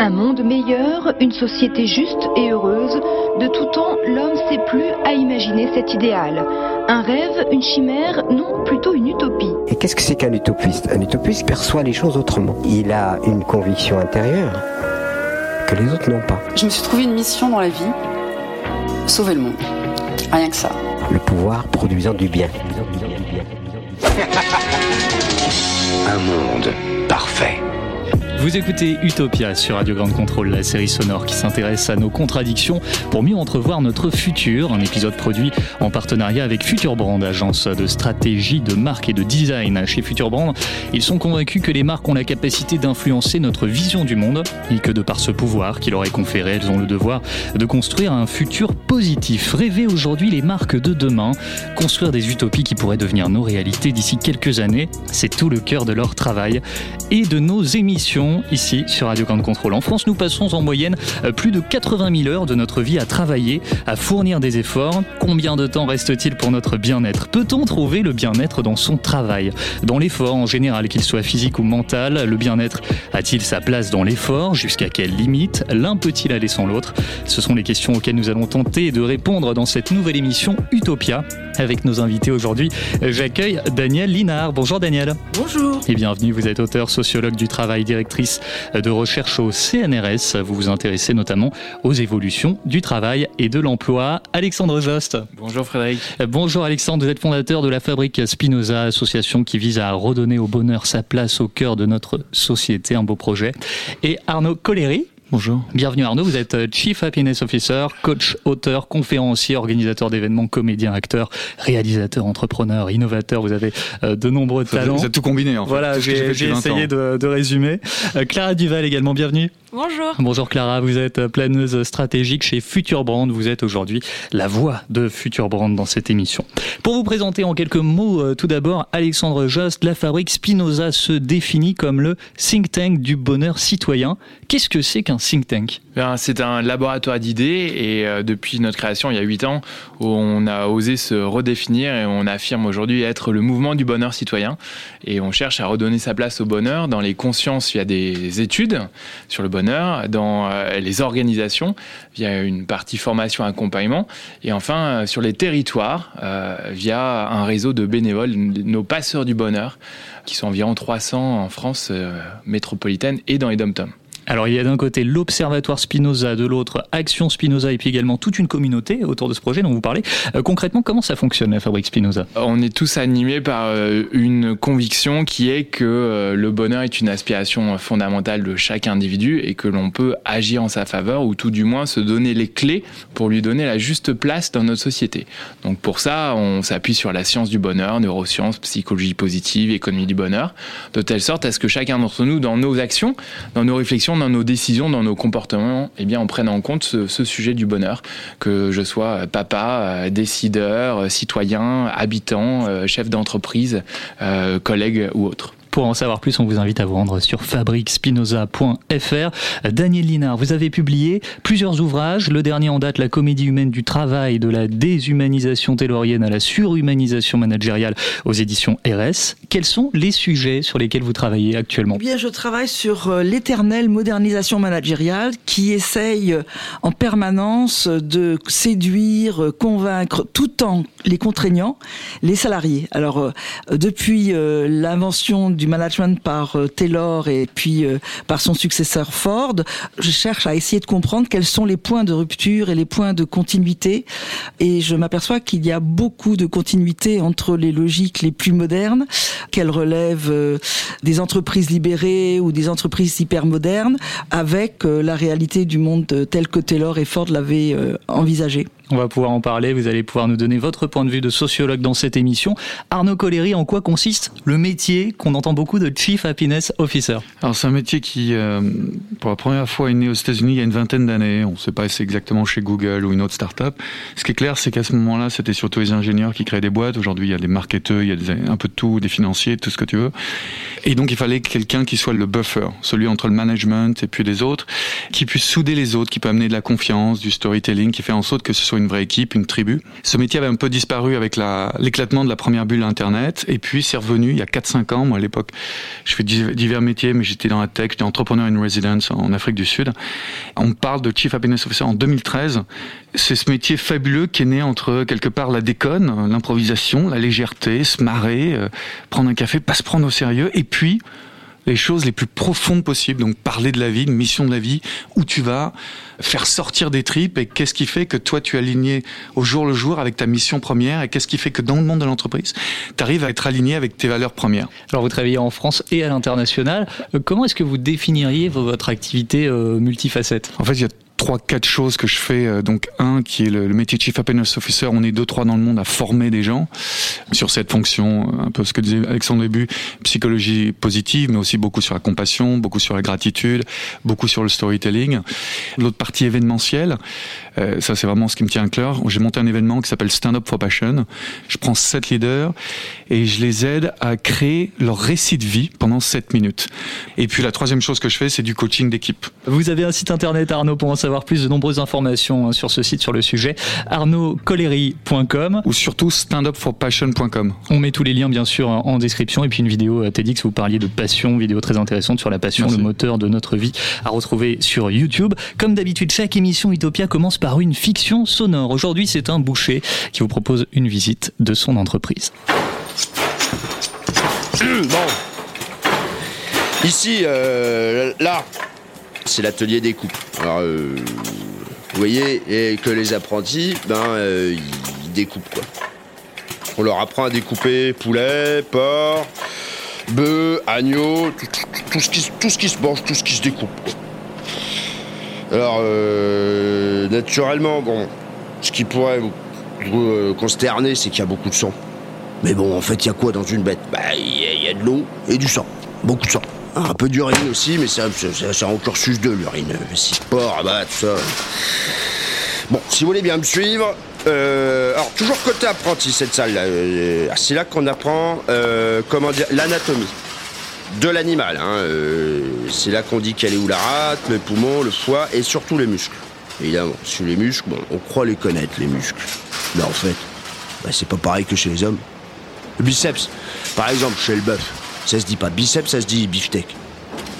Un monde meilleur, une société juste et heureuse. De tout temps, l'homme sait plus à imaginer cet idéal. Un rêve, une chimère, non, plutôt une utopie. Et qu'est-ce que c'est qu'un utopiste? Un utopiste perçoit les choses autrement. Il a une conviction intérieure que les autres n'ont pas. Je me suis trouvé une mission dans la vie sauver le monde. Rien que ça. Le pouvoir produisant du bien. Un monde parfait. Vous écoutez Utopia sur Radio Grande Contrôle, la série sonore qui s'intéresse à nos contradictions pour mieux entrevoir notre futur. Un épisode produit en partenariat avec Futurbrand, agence de stratégie, de marque et de design. Chez Futurbrand, ils sont convaincus que les marques ont la capacité d'influencer notre vision du monde et que de par ce pouvoir qui leur est conféré, elles ont le devoir de construire un futur positif. Rêver aujourd'hui les marques de demain, construire des utopies qui pourraient devenir nos réalités d'ici quelques années, c'est tout le cœur de leur travail et de nos émissions ici sur Radio Grande Contrôle. En France, nous passons en moyenne euh, plus de 80 000 heures de notre vie à travailler, à fournir des efforts. Combien de temps reste-t-il pour notre bien-être? Peut-on trouver le bien-être dans son travail? Dans l'effort en général, qu'il soit physique ou mental, le bien-être a-t-il sa place dans l'effort? Jusqu'à quelle limite? L'un peut-il aller sans l'autre? Ce sont les questions auxquelles nous allons tenter de répondre dans cette nouvelle émission Utopia. Avec nos invités aujourd'hui, j'accueille Daniel Linard. Bonjour Daniel. Bonjour. Et bienvenue, vous êtes auteur, sociologue du travail, directrice de recherche au CNRS. Vous vous intéressez notamment aux évolutions du travail et de l'emploi. Alexandre Jost. Bonjour Frédéric. Bonjour Alexandre, vous êtes fondateur de la fabrique Spinoza, association qui vise à redonner au bonheur sa place au cœur de notre société, un beau projet. Et Arnaud Colléry. Bonjour. Bienvenue Arnaud, vous êtes euh, Chief Happiness Officer, coach, auteur, conférencier, organisateur d'événements, comédien, acteur, réalisateur, entrepreneur, innovateur. Vous avez euh, de nombreux talents. Vous êtes tout combiné en fait. Voilà, j'ai essayé de, de, résumer. Euh, Clara Duval également, bienvenue. Bonjour. Bonjour Clara, vous êtes planeuse stratégique chez Future Brand. Vous êtes aujourd'hui la voix de Future Brand dans cette émission. Pour vous présenter en quelques mots, tout d'abord, Alexandre Jost, la fabrique Spinoza se définit comme le think tank du bonheur citoyen. Qu'est-ce que c'est qu'un think tank C'est un laboratoire d'idées et euh, depuis notre création il y a 8 ans, on a osé se redéfinir et on affirme aujourd'hui être le mouvement du bonheur citoyen et on cherche à redonner sa place au bonheur dans les consciences via des études sur le bonheur, dans euh, les organisations via une partie formation accompagnement et enfin euh, sur les territoires via un réseau de bénévoles, nos passeurs du bonheur qui sont environ 300 en France métropolitaine et dans les dom-toms. Alors il y a d'un côté l'Observatoire Spinoza, de l'autre Action Spinoza et puis également toute une communauté autour de ce projet dont vous parlez. Euh, concrètement, comment ça fonctionne la fabrique Spinoza? On est tous animés par euh, une conviction qui est que euh, le bonheur est une aspiration fondamentale de chaque individu et que l'on peut agir en sa faveur ou tout du moins se donner les clés pour lui donner la juste place dans notre société. Donc pour ça, on s'appuie sur la science du bonheur, neurosciences, psychologie positive, économie du bonheur, de telle sorte à ce que chacun d'entre nous, dans nos actions, dans nos réflexions, dans nos décisions, dans nos comportements, eh bien, on prenne en compte ce, sujet du bonheur, que je sois papa, euh, décideur, euh, citoyen, habitant, euh, chef d'entreprise, collègue ou autre. Pour en savoir plus, on vous invite à vous rendre sur fabriquespinoza.fr. Daniel Linard, vous avez publié plusieurs ouvrages. Le dernier en date, La comédie humaine du travail, de la déshumanisation taylorienne à la surhumanisation managériale aux éditions RS. Quels sont les sujets sur lesquels vous travaillez actuellement? Eh bien, je travaille sur euh, l'éternelle modernisation managériale qui essaye euh, en permanence de séduire, euh, convaincre, tout en les contraignant, les salariés. Alors, depuis l'invention du management par euh, Taylor et puis euh, par son successeur Ford, je cherche à essayer de comprendre quels sont les points de rupture et les points de continuité. Et je m'aperçois qu'il y a beaucoup de continuité entre les logiques les plus modernes, qu'elles relèvent euh, des entreprises libérées ou des entreprises hyper modernes, avec la réalité du monde tel que Taylor et Ford l'avaient envisagé. On va pouvoir en parler. Vous allez pouvoir nous donner votre point de vue de sociologue dans cette émission. Arnaud Collery, en quoi consiste le métier qu'on entend beaucoup de Chief Happiness Officer? Alors c'est un métier qui, euh, pour la première fois, est né aux États-Unis il y a une vingtaine d'années. On ne sait pas si c'est exactement chez Google ou une autre start-up. Ce qui est clair, c'est qu'à ce moment-là, c'était surtout les ingénieurs qui créaient des boîtes. Aujourd'hui, il y a des marketeurs, il y a des, un peu de tout, des financiers, tout ce que tu veux. Et donc, il fallait quelqu'un qui soit le buffer, celui entre le management et puis les autres, qui puisse souder les autres, qui peut amener de la confiance, du storytelling, qui fait en sorte que ce soit une vraie équipe, une tribu. Ce métier avait un peu disparu avec l'éclatement de la première bulle Internet. Et puis, c'est revenu il y a 4-5 ans. Moi, à l'époque, je fais divers métiers, mais j'étais dans la tech, j'étais entrepreneur in residence en Afrique du Sud. On parle de Chief Happiness Officer en 2013. C'est ce métier fabuleux qui est né entre quelque part la déconne, l'improvisation, la légèreté, se marrer, euh, prendre un café, pas se prendre au sérieux, et puis les choses les plus profondes possibles. Donc parler de la vie, de mission de la vie, où tu vas, faire sortir des tripes et qu'est-ce qui fait que toi tu es aligné au jour le jour avec ta mission première et qu'est-ce qui fait que dans le monde de l'entreprise, tu arrives à être aligné avec tes valeurs premières? Alors vous travaillez en France et à l'international. Euh, comment est-ce que vous définiriez votre activité euh, multifacette? En fait, il y a trois, quatre choses que je fais. Euh, donc, un qui est le, métier de Chief Happiness Officer. On est deux, trois dans le monde à former des gens sur cette fonction, euh, un peu ce que disait Alexandre début, psychologie positive, mais aussi beaucoup sur la compassion, beaucoup sur la gratitude, beaucoup sur le storytelling. L'autre partie événementielle, euh, ça c'est vraiment ce qui me tient à cœur. J'ai monté un événement qui s'appelle Stand Up for Passion. Je prends sept leaders et je les aide à créer leur récit de vie pendant sept minutes. Et puis la troisième chose que je fais, c'est du coaching d'équipe. Vous avez un site internet Arnaud en savoir plus, de nombreuses informations hein, sur ce site, sur le sujet, arnaudcollery.com ou surtout standupforpassion.com. On met tous les liens bien sûr en description et puis une vidéo euh, TEDx où vous parliez de passion, vidéo très intéressante sur la passion, le moteur de notre vie à retrouver sur YouTube. Comme d'habitude, chaque émission Utopia commence par une fiction sonore. Aujourd'hui, c'est un boucher qui vous propose une visite de son entreprise. Bon. Ici, euh, là, c'est l'atelier des coupes. Alors, euh, vous voyez, et que les apprentis, ben, euh, ils découpent. On leur apprend à découper poulet, porc, bœuf, agneau, tout, ce qui, tout ce qui se mange, tout ce qui se découpe. Alors, euh, naturellement, bon, ce qui pourrait vous, consterner, c'est qu'il y a beaucoup de sang. Mais bon, en fait, il y a quoi dans une bête? Bah, il y, a de l'eau et du sang. Beaucoup de sang. Un peu d'urine aussi, mais c'est un cursus de l'urine. Si porc, bah, tout ça. Bon, si vous voulez bien me suivre. Euh, alors, toujours côté apprenti, cette salle-là. Euh, c'est là qu'on apprend, euh, l'anatomie de l'animal. Hein. c'est là qu'on dit qu'elle est où la rate, le poumon, le foie et surtout les muscles. Évidemment, sur les muscles, on croit les connaître, les muscles. Mais en fait, bah, c'est pas pareil que chez les hommes. Le biceps, par exemple, chez le bœuf, ça se dit pas biceps, ça se dit beefsteak.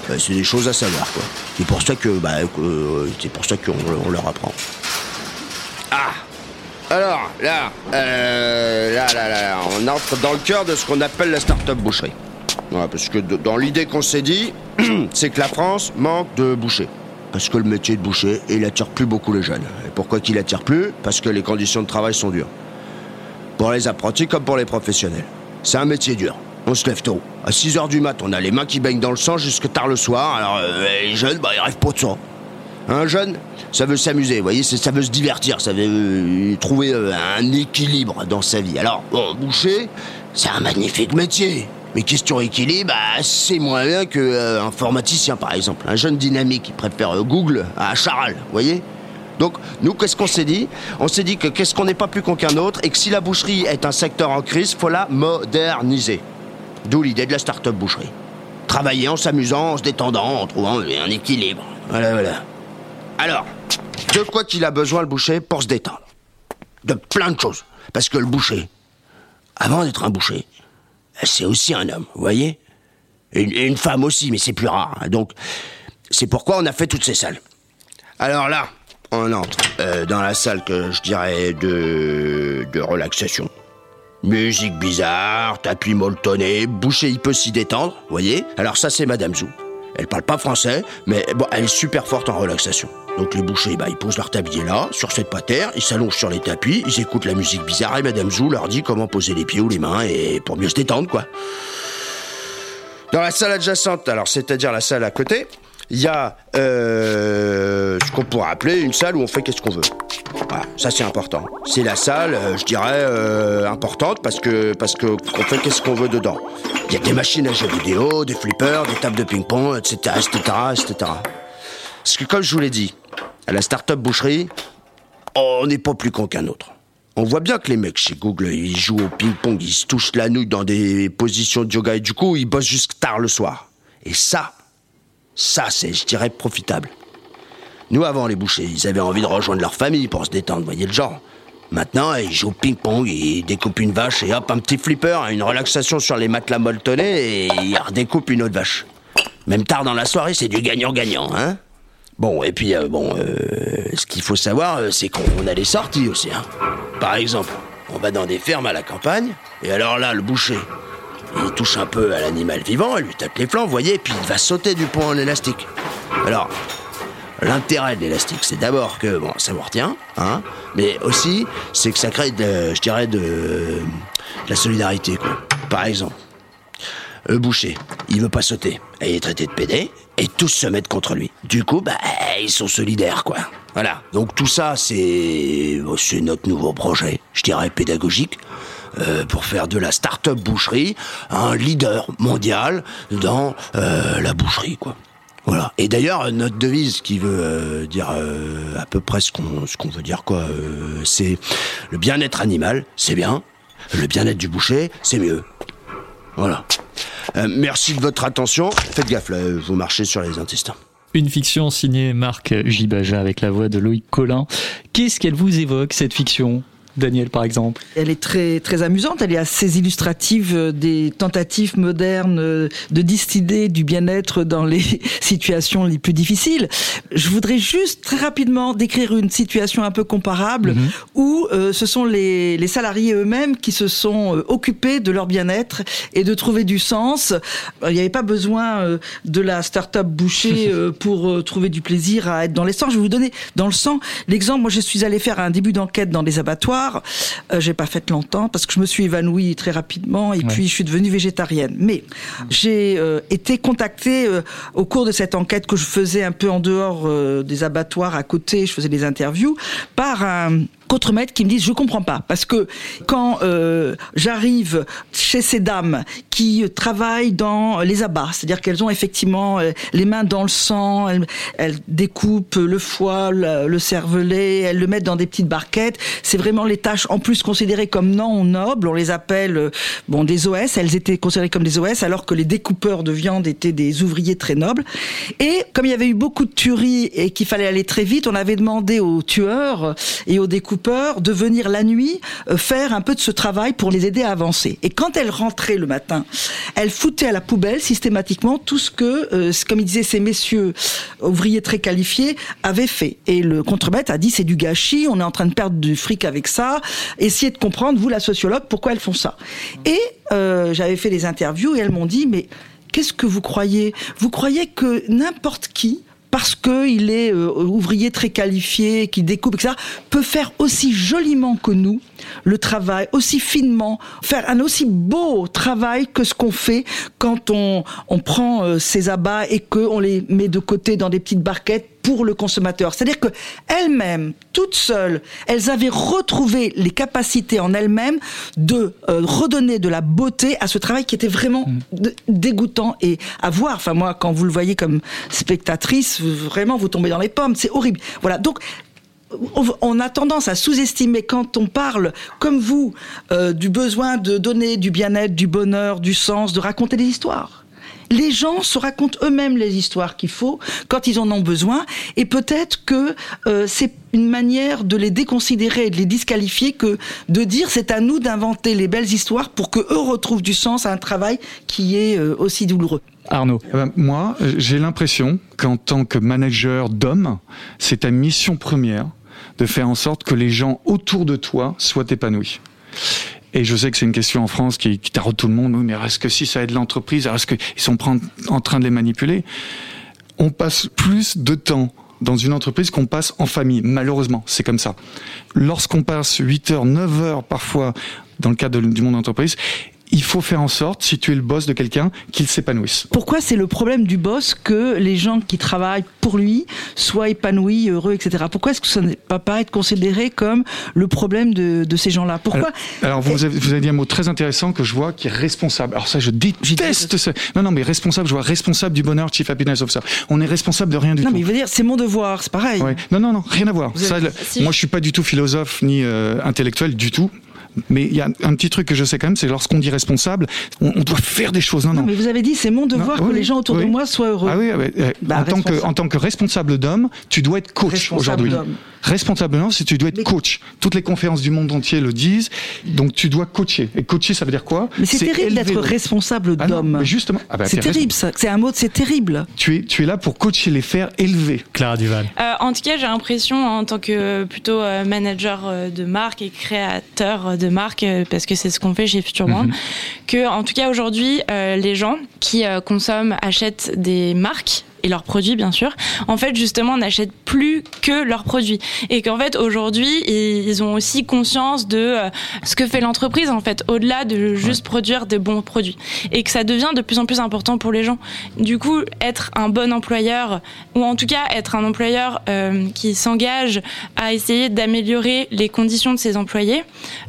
Bah, c'est des choses à savoir, quoi. C'est pour ça que, bah, euh, c'est pour ça qu'on leur apprend. Ah Alors, là, euh, là, là, là, on entre dans le cœur de ce qu'on appelle la start-up boucherie. parce que dans l'idée qu'on s'est dit, c'est que la France manque de bouchers. Parce que le métier de boucher, il attire plus beaucoup les jeunes. Et pourquoi qu'il attire plus? Parce que les conditions de travail sont dures. Pour les apprentis comme pour les professionnels. C'est un métier dur. On se lève tôt. À 6 h du mat, on a les mains qui baignent dans le sang jusque tard le soir. Alors, euh, les jeunes, bah, ils rêvent pas de ça. Un jeune, ça veut s'amuser, vous voyez, ça veut se divertir, ça veut euh, trouver euh, un équilibre dans sa vie. Alors, boucher, c'est un magnifique métier. Mais question équilibre, bah, c'est moins bien qu'un informaticien, par exemple. Un jeune dynamique qui préfère Google à Charal, vous voyez donc, nous, qu'est-ce qu'on s'est dit? On s'est dit que qu'est-ce qu'on n'est pas plus con qu'un autre et que si la boucherie est un secteur en crise, faut la moderniser. D'où l'idée de la start-up boucherie. Travailler en s'amusant, en se détendant, en trouvant un équilibre. Voilà, voilà. Alors, de quoi qu'il a besoin le boucher pour se détendre De plein de choses. Parce que le boucher, avant d'être un boucher, c'est aussi un homme, vous voyez? Et une, femme aussi, mais c'est plus rare. Hein. Donc, c'est pourquoi on a fait toutes ces salles. Alors là, on entre euh, dans la salle que je dirais de, de relaxation. Musique bizarre, tapis molletonné, boucher il peut s'y détendre, voyez Alors ça c'est Madame Zou. Elle parle pas français, mais bon, elle est super forte en relaxation. Donc les bouchers, bah, ils posent leur tablier là, sur cette patère, ils s'allongent sur les tapis, ils écoutent la musique bizarre et Madame Zou leur dit comment poser les pieds ou les mains et pour mieux se détendre, quoi. Dans la salle adjacente, alors c'est-à-dire la salle à côté, il y a euh, ce qu'on pourrait appeler une salle où on fait qu'est-ce qu'on veut. Voilà, ça c'est important. C'est la salle, euh, je dirais, euh, importante parce que parce que qu'on fait qu'est-ce qu'on veut dedans. Il y a des machines à jeux vidéo, des flippers, des tables de ping-pong, etc., etc., etc. Parce que comme je vous l'ai dit, à la start-up boucherie, on n'est pas plus con qu'un autre. On voit bien que les mecs chez Google, ils jouent au ping-pong, ils se touchent la nouille dans des positions de yoga et du coup, ils bossent jusqu'à tard le soir. Et ça, ça, c'est, je dirais, profitable. Nous, avant, les bouchers, ils avaient envie de rejoindre leur famille pour se détendre, voyez le genre. Maintenant, ils jouent ping-pong, ils découpent une vache et hop, un petit flipper, une relaxation sur les matelas molletonnés et ils redécoupent une autre vache. Même tard dans la soirée, c'est du gagnant-gagnant, hein Bon, et puis, euh, bon, euh, ce qu'il faut savoir, euh, c'est qu'on a les sorties aussi, hein. Par exemple, on va dans des fermes à la campagne, et alors là, le boucher, il touche un peu à l'animal vivant, il lui tape les flancs, vous voyez, puis il va sauter du pont en élastique. Alors, l'intérêt de l'élastique, c'est d'abord que, bon, ça vous retient, hein, mais aussi, c'est que ça crée, de, je dirais, de, la solidarité, quoi. Par exemple, le boucher, il veut pas sauter, et il est traité de pédé, et tous se mettent contre lui. Du coup, bah, ils sont solidaires, quoi. Voilà. Donc tout ça, c'est oh, c'est notre nouveau projet, je dirais pédagogique, euh, pour faire de la start-up boucherie un leader mondial dans euh, la boucherie, quoi. Voilà. Et d'ailleurs, notre devise qui veut euh, dire à peu près ce qu'on veut dire, quoi, c'est le bien-être animal, c'est bien. Le bien-être du boucher, c'est mieux. Voilà. Merci de votre attention. Faites gaffe, vous marchez sur les intestins. Une fiction signée Marc Gibaja avec la voix de Loïc Collin. Qu'est-ce qu'elle vous évoque, cette fiction? Daniel, par exemple Elle est très, très amusante, elle est assez illustrative euh, des tentatives modernes euh, de distiller du bien-être dans les situations les plus difficiles. Je voudrais juste très rapidement décrire une situation un peu comparable Mhm. où euh, ce sont les, les salariés eux-mêmes qui se sont occupés de leur bien-être et de trouver du sens. Il n'y avait pas besoin de la start-up boucher euh, pour trouver du plaisir à être dans les sangs. Je vais vous donner dans le sang l'exemple. Moi, je suis allée faire un début d'enquête dans des abattoirs. Euh, j'ai pas fait longtemps parce que je me suis évanouie très rapidement et puis je suis devenue végétarienne. Mais j'ai euh, été contactée euh, au cours de cette enquête que je faisais un peu en dehors euh, des abattoirs à côté. Je faisais des interviews par un contremaître qui me disent je comprends pas parce que quand euh, j'arrive chez ces dames qui travaillent dans les abats, c'est-à-dire qu'elles ont effectivement euh, les mains dans le sang, elles, elles découpent le foie, le, le cervelet, elles le mettent dans des petites barquettes. C'est vraiment les tâches en plus considérées comme non nobles. On les appelle euh, bon des OS. Elles étaient considérées comme des OS alors que les découpeurs de viande étaient des ouvriers très nobles. Et comme il y avait eu beaucoup de tueries et qu'il fallait aller très vite, on avait demandé aux tueurs et aux découpeurs de venir la nuit euh, faire un peu de ce travail pour les aider à avancer. Et quand elles rentraient le matin, elles foutaient à la poubelle systématiquement tout ce que, euh, comme ils disaient ces messieurs ouvriers très qualifiés, avaient fait. Et le contremaître a dit c'est du gâchis, on est en train de perdre du fric avec ça. Essayez de comprendre, vous la sociologue, pourquoi elles font ça. Et euh, j'avais fait des interviews et elles m'ont dit mais qu'est-ce que vous croyez? Vous croyez que n'importe qui parce qu'il est euh, ouvrier très qualifié, qui découpe, etc., peut faire aussi joliment que nous le travail, aussi finement, faire un aussi beau travail que ce qu'on fait quand on, on prend euh, ces abats et qu'on les met de côté dans des petites barquettes pour le consommateur. C'est-à-dire que elles-mêmes, toutes seules, elles avaient retrouvé les capacités en elles-mêmes de euh, redonner de la beauté à ce travail qui était vraiment de- dégoûtant et à voir. Enfin moi, quand vous le voyez comme spectatrice, vraiment vous tombez dans les pommes. C'est horrible. Voilà. Donc on- on a tendance à sous-estimer quand on parle, comme vous, euh, du besoin de donner du bien-être, du bonheur, du sens, de raconter des histoires. Les gens se racontent eux-mêmes les histoires qu'il faut quand ils en ont besoin, et peut-être que euh, c'est une manière de les déconsidérer et de les disqualifier que de dire c'est à nous d'inventer les belles histoires pour que eux retrouvent du sens à un travail qui est euh, aussi douloureux. Arnaud. Eh ben, moi, j'ai l'impression qu'en tant que manager d'hommes, c'est ta mission première de faire en sorte que les gens autour de toi soient épanouis. Et je sais que c'est une question en France qui, qui taraude tout le monde. Oui, mais est-ce que si ça aide l'entreprise, est-ce qu'ils sont en train de les manipuler? On passe plus de temps dans une entreprise qu'on passe en famille. Malheureusement, c'est comme ça. Lorsqu'on passe 8 heures, 9 heures parfois dans le cadre du monde d'entreprise, il faut faire en sorte, si tu es le boss de quelqu'un, qu'il s'épanouisse. Pourquoi c'est le problème du boss que les gens qui travaillent pour lui soient épanouis, heureux, etc. Pourquoi est-ce que ça ne va pas être considéré comme le problème de, de ces gens-là? Pourquoi Alors, vous, avez, vous avez dit un mot très intéressant que je vois qui est responsable. Alors ça, je déteste ça. Non, non, mais responsable, je vois responsable du bonheur, Chief Happiness Officer. On est responsable de rien du non, tout. mais il veut dire, c'est mon devoir, c'est pareil. Ouais. Non, non, non, rien à voir. Ça, si. Moi, je suis pas du tout philosophe ni euh, intellectuel du tout. Mais il y a un petit truc que je sais quand même, c'est lorsqu'on dit responsable, on, on doit faire des choses. Non, non. Non, mais vous avez dit, c'est mon devoir Non, que oui, les gens autour oui. de moi soient heureux. Ah oui, ah euh, Bah, en, tant que, responsable. en tant que responsable d'homme, tu dois être coach aujourd'hui. D'homme. Responsable d'homme, c'est tu dois être coach. Toutes les conférences du monde entier le disent. Donc tu dois coacher. Et coacher, ça veut dire quoi? Mais c'est terrible d'être le- responsable Ah d'homme. justement. Ah bah, c'est terrible, ça. C'est un mot, c'est terrible. Tu es, tu es là pour coacher les faire élever. Clara Duval. Euh, en tout cas, j'ai l'impression, en tant que plutôt euh, manager euh, de marque et créateur de marque, euh, parce que c'est ce qu'on fait chez Future Brand, Mhm. que en tout cas aujourd'hui, euh, les gens qui euh, consomment achètent des marques et leurs produits bien sûr, en fait justement n'achètent plus que leurs produits. Et qu'en fait aujourd'hui ils ont aussi conscience de euh, ce que fait l'entreprise en fait au-delà de juste produire des bons produits. Et que ça devient de plus en plus important pour les gens. Du coup, être un bon employeur ou en tout cas être un employeur euh, qui s'engage à essayer d'améliorer les conditions de ses employés,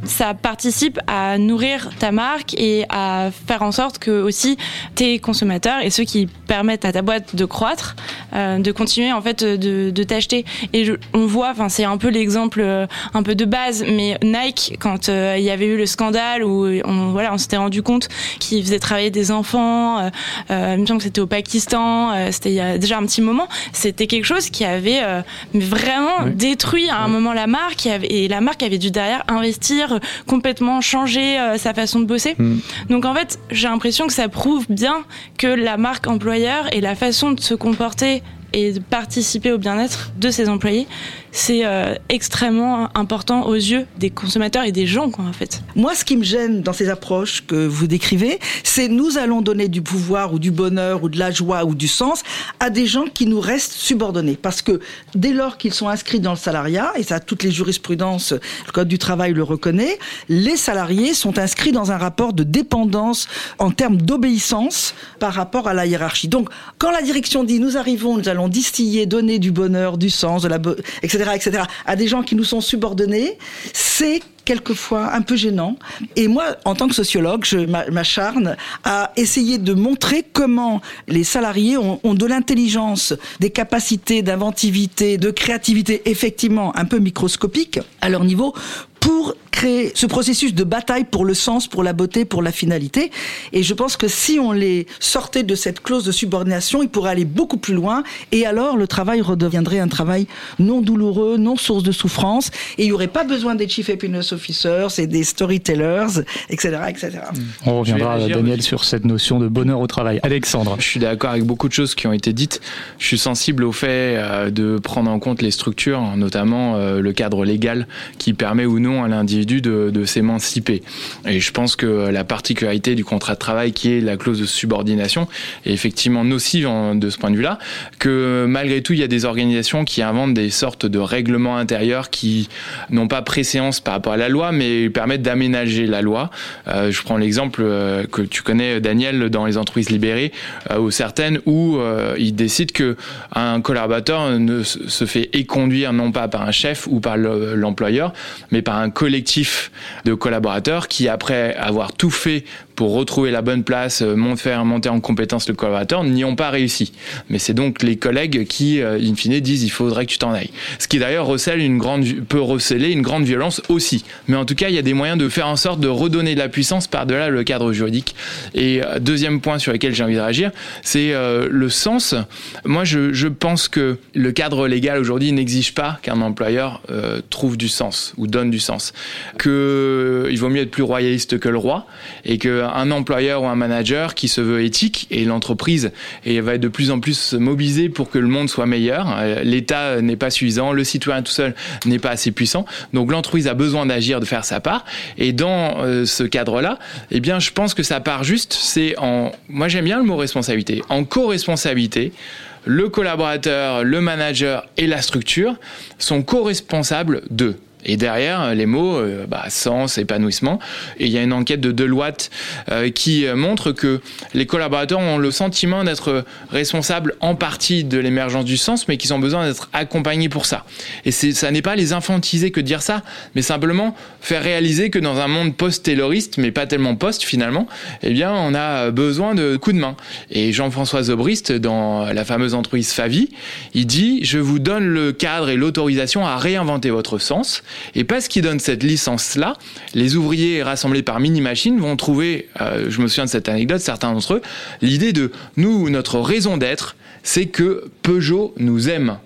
ça participe à nourrir ta marque et à faire en sorte que aussi tes consommateurs et ceux qui permettent à ta boîte de croître, euh, de continuer en fait de, de t'acheter. Et je- on voit, enfin c'est un peu l'exemple euh, un peu de base, mais Nike quand euh, il y avait eu le scandale où on voilà on s'était rendu compte qu'ils faisaient travailler des enfants, euh, il me semble que c'était au Pakistan, c'était il y a déjà un petit moment, c'était quelque chose qui avait vraiment Oui. détruit à un moment la marque et la marque avait dû derrière investir, complètement changer sa façon de bosser. Donc en fait, j'ai l'impression que ça prouve bien que la marque employeur et la façon de se comporter et participer au bien-être de ses employés, c'est euh, extrêmement important aux yeux des consommateurs et des gens, en fait. Moi, ce qui me gêne dans ces approches que vous décrivez, c'est nous allons donner du pouvoir ou du bonheur ou de la joie ou du sens à des gens qui nous restent subordonnés. Parce que dès lors qu'ils sont inscrits dans le salariat, et ça toutes les jurisprudences, le Code du travail le reconnaît, les salariés sont inscrits dans un rapport de dépendance en termes d'obéissance par rapport à la hiérarchie. Donc, quand la direction dit nous arrivons, nous allons distiller, donner du bonheur, du sens, bo- etc., à des gens qui nous sont subordonnés, c'est quelquefois un peu gênant. Et moi, en tant que sociologue, je m'a- m'acharne à essayer de montrer comment les salariés ont, ont de l'intelligence, des capacités d'inventivité, de créativité effectivement un peu microscopiques à leur niveau pour créer ce processus de bataille pour le sens, pour la beauté, pour la finalité. Et je pense que si on les sortait de cette clause de subordination, ils pourraient aller beaucoup plus loin. Et alors, le travail redeviendrait un travail non douloureux, non source de souffrance. Et il n'y aurait pas besoin des chief happiness officers et des storytellers, etc., etc. On reviendra, réagir Daniel, sur cette notion de bonheur au travail. Alexandre. Je suis d'accord avec beaucoup de choses qui ont été dites. Je suis sensible au fait euh, de prendre en compte les structures, notamment euh, le cadre légal qui permet ou non à l'individu de, s'émanciper. Et je pense que la particularité du contrat de travail, qui est la clause de subordination, est effectivement nocive en- de ce point de vue-là, que malgré tout, il y a des organisations qui inventent des sortes de règlements intérieurs qui n'ont pas préséance par rapport à la loi, mais permettent d'aménager la loi. Euh, je prends l'exemple euh, que tu connais, Daniel, dans les entreprises libérées, euh, ou certaines où euh, ils décident que un collaborateur ne se fait éconduire non pas par un chef ou par le- l'employeur, mais par un collectif de collaborateurs qui, après avoir tout fait pour retrouver la bonne place, euh, monter en compétence le collaborateur, n'y ont pas réussi. Mais c'est donc les collègues qui, euh, in fine, disent il faudrait que tu t'en ailles. Ce qui d'ailleurs recèle une grande, peut receler une grande violence aussi. Mais en tout cas, il y a des moyens de faire en sorte de redonner de la puissance par-delà le cadre juridique. Et euh, deuxième point sur lequel j'ai envie de réagir, c'est le sens. Moi, je, pense que le cadre légal aujourd'hui n'exige pas qu'un employeur trouve du sens ou donne du sens. Que il vaut mieux être plus royaliste que le roi et qu'un employeur ou un manager qui se veut éthique et l'entreprise et va de plus en plus mobilisée pour que le monde soit meilleur. Euh, L'État n'est pas suffisant, le citoyen tout seul n'est pas assez puissant. Donc l'entreprise a besoin d'agir, de faire sa part. Et dans euh, ce cadre-là, eh bien, je pense que ça part juste. C'est en, moi j'aime bien le mot responsabilité, en co-responsabilité. Le collaborateur, le manager et la structure sont co-responsables d'eux. Et derrière les mots, euh, bah, sens, épanouissement. Et il y a une enquête de Deloitte euh, qui montre que les collaborateurs ont le sentiment d'être responsables en partie de l'émergence du sens, mais qu'ils ont besoin d'être accompagnés pour ça. Et ça n'est pas les infantiser que de dire ça, mais simplement faire réaliser que dans un monde post-tayloriste, mais pas tellement post finalement, eh bien, on a besoin de coups de main. Et Jean-François Zobrist, dans la fameuse entreprise Favi, il dit, je vous donne le cadre et l'autorisation à réinventer votre sens et parce qu'ils donnent cette licence-là, les ouvriers rassemblés par Mini Machine vont trouver, euh, je me souviens de cette anecdote, certains d'entre eux, l'idée de nous, notre raison d'être, c'est que Peugeot nous aime.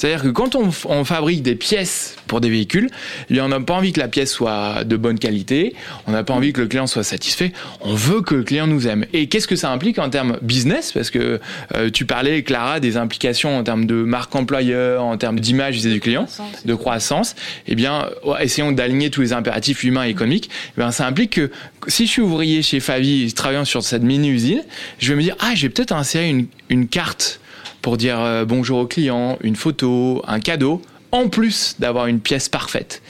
C'est-à-dire que quand on, fabrique des pièces pour des véhicules, eh on n'a pas envie que la pièce soit de bonne qualité, on n'a pas envie que le client soit satisfait, on veut que le client nous aime. Et qu'est-ce que ça implique en termes business? Parce que euh, tu parlais, Clara, des implications en termes de marque employeur, en termes d'image vis-à-vis du client, de croissance. Eh bien, essayons d'aligner tous les impératifs humains et économiques. Eh bien, ça implique que si je suis ouvrier chez Favi, travaillant sur cette mini-usine, je vais me dire, ah, j'ai peut-être insérer une, une carte pour dire euh, bonjour au client, une photo, un cadeau, en plus d'avoir une pièce parfaite.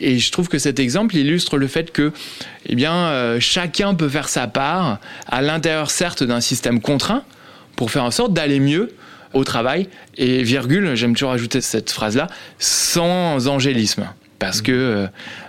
Et je trouve que cet exemple illustre le fait que eh bien, euh, chacun peut faire sa part à l'intérieur certes d'un système contraint pour faire en sorte d'aller mieux au travail et virgule, j'aime toujours ajouter cette phrase-là, sans angélisme. Parce que euh,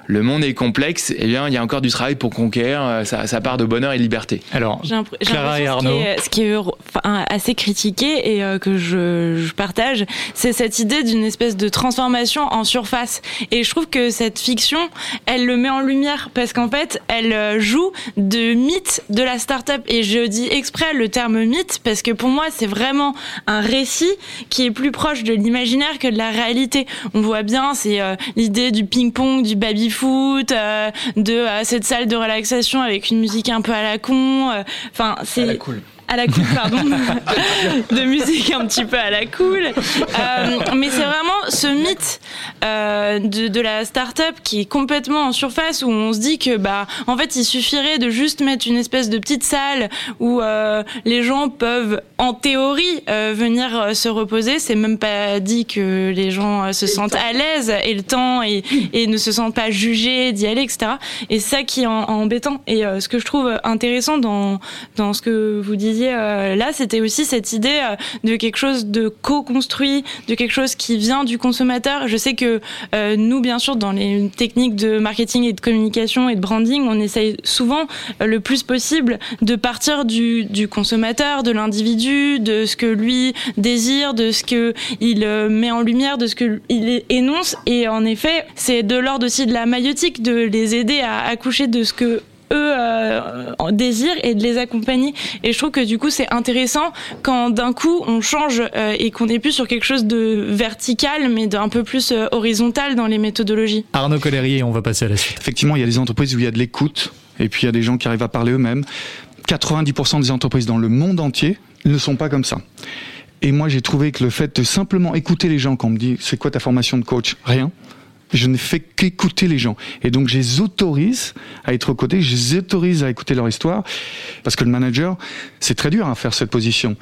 le monde est complexe, et eh bien, il y a encore du travail pour conquérir euh, sa, part de bonheur et liberté. Alors, Clara et Arnaud. Ce qui est, assez critiqué et euh, que je, partage, c'est cette idée d'une espèce de transformation en surface. Et je trouve que cette fiction, elle le met en lumière parce qu'en fait, elle euh, joue de mythe de la start-up. Et je dis exprès le terme mythe parce que pour moi, c'est vraiment un récit qui est plus proche de l'imaginaire que de la réalité. On voit bien, c'est l'idée du ping-pong, du baby foot, euh, de euh, cette salle de relaxation avec une musique un peu à la con. Euh, enfin, c'est cool à la cool, pardon, de musique un petit peu à la cool. Euh, mais c'est vraiment ce mythe euh, de, de, la start-up qui est complètement en surface où on se dit que bah en fait il suffirait de juste mettre une espèce de petite salle où euh, les gens peuvent en théorie venir se reposer. C'est même pas dit que les gens se sentent à l'aise et le temps et, et, ne se sentent pas jugés d'y aller, etc. Et ça qui est embêtant. Et ce que je trouve intéressant dans dans ce que vous disiez euh, là, c'était aussi cette idée euh, de quelque chose de co-construit, de quelque chose qui vient du consommateur. Je sais que euh, nous, bien sûr, dans les techniques de marketing et de communication et de branding, on essaye souvent le plus possible de partir du, consommateur, de l'individu, de ce que lui désire, de ce que il met en lumière, de ce que il énonce. Et en effet, c'est de l'ordre aussi de la maïotique de les aider à accoucher de ce que eux euh, désirent et de les accompagner. Et je trouve que du coup c'est intéressant quand d'un coup on change euh, et qu'on n'est plus sur quelque chose de vertical mais d'un peu plus euh, horizontal dans les méthodologies. Arnaud Colérier, on va passer à la suite. Effectivement, il y a des entreprises où il y a de l'écoute et puis il y a des gens qui arrivent à parler eux-mêmes. 90% des entreprises dans le monde entier ne sont pas comme ça. Et moi, j'ai trouvé que le fait de simplement écouter les gens quand on me dit c'est quoi ta formation de coach? Rien je ne fais qu'écouter les gens. Et donc, je les autorise à être aux côtés, je les autorise à écouter leur histoire, parce que le manager, c'est très dur à faire cette position.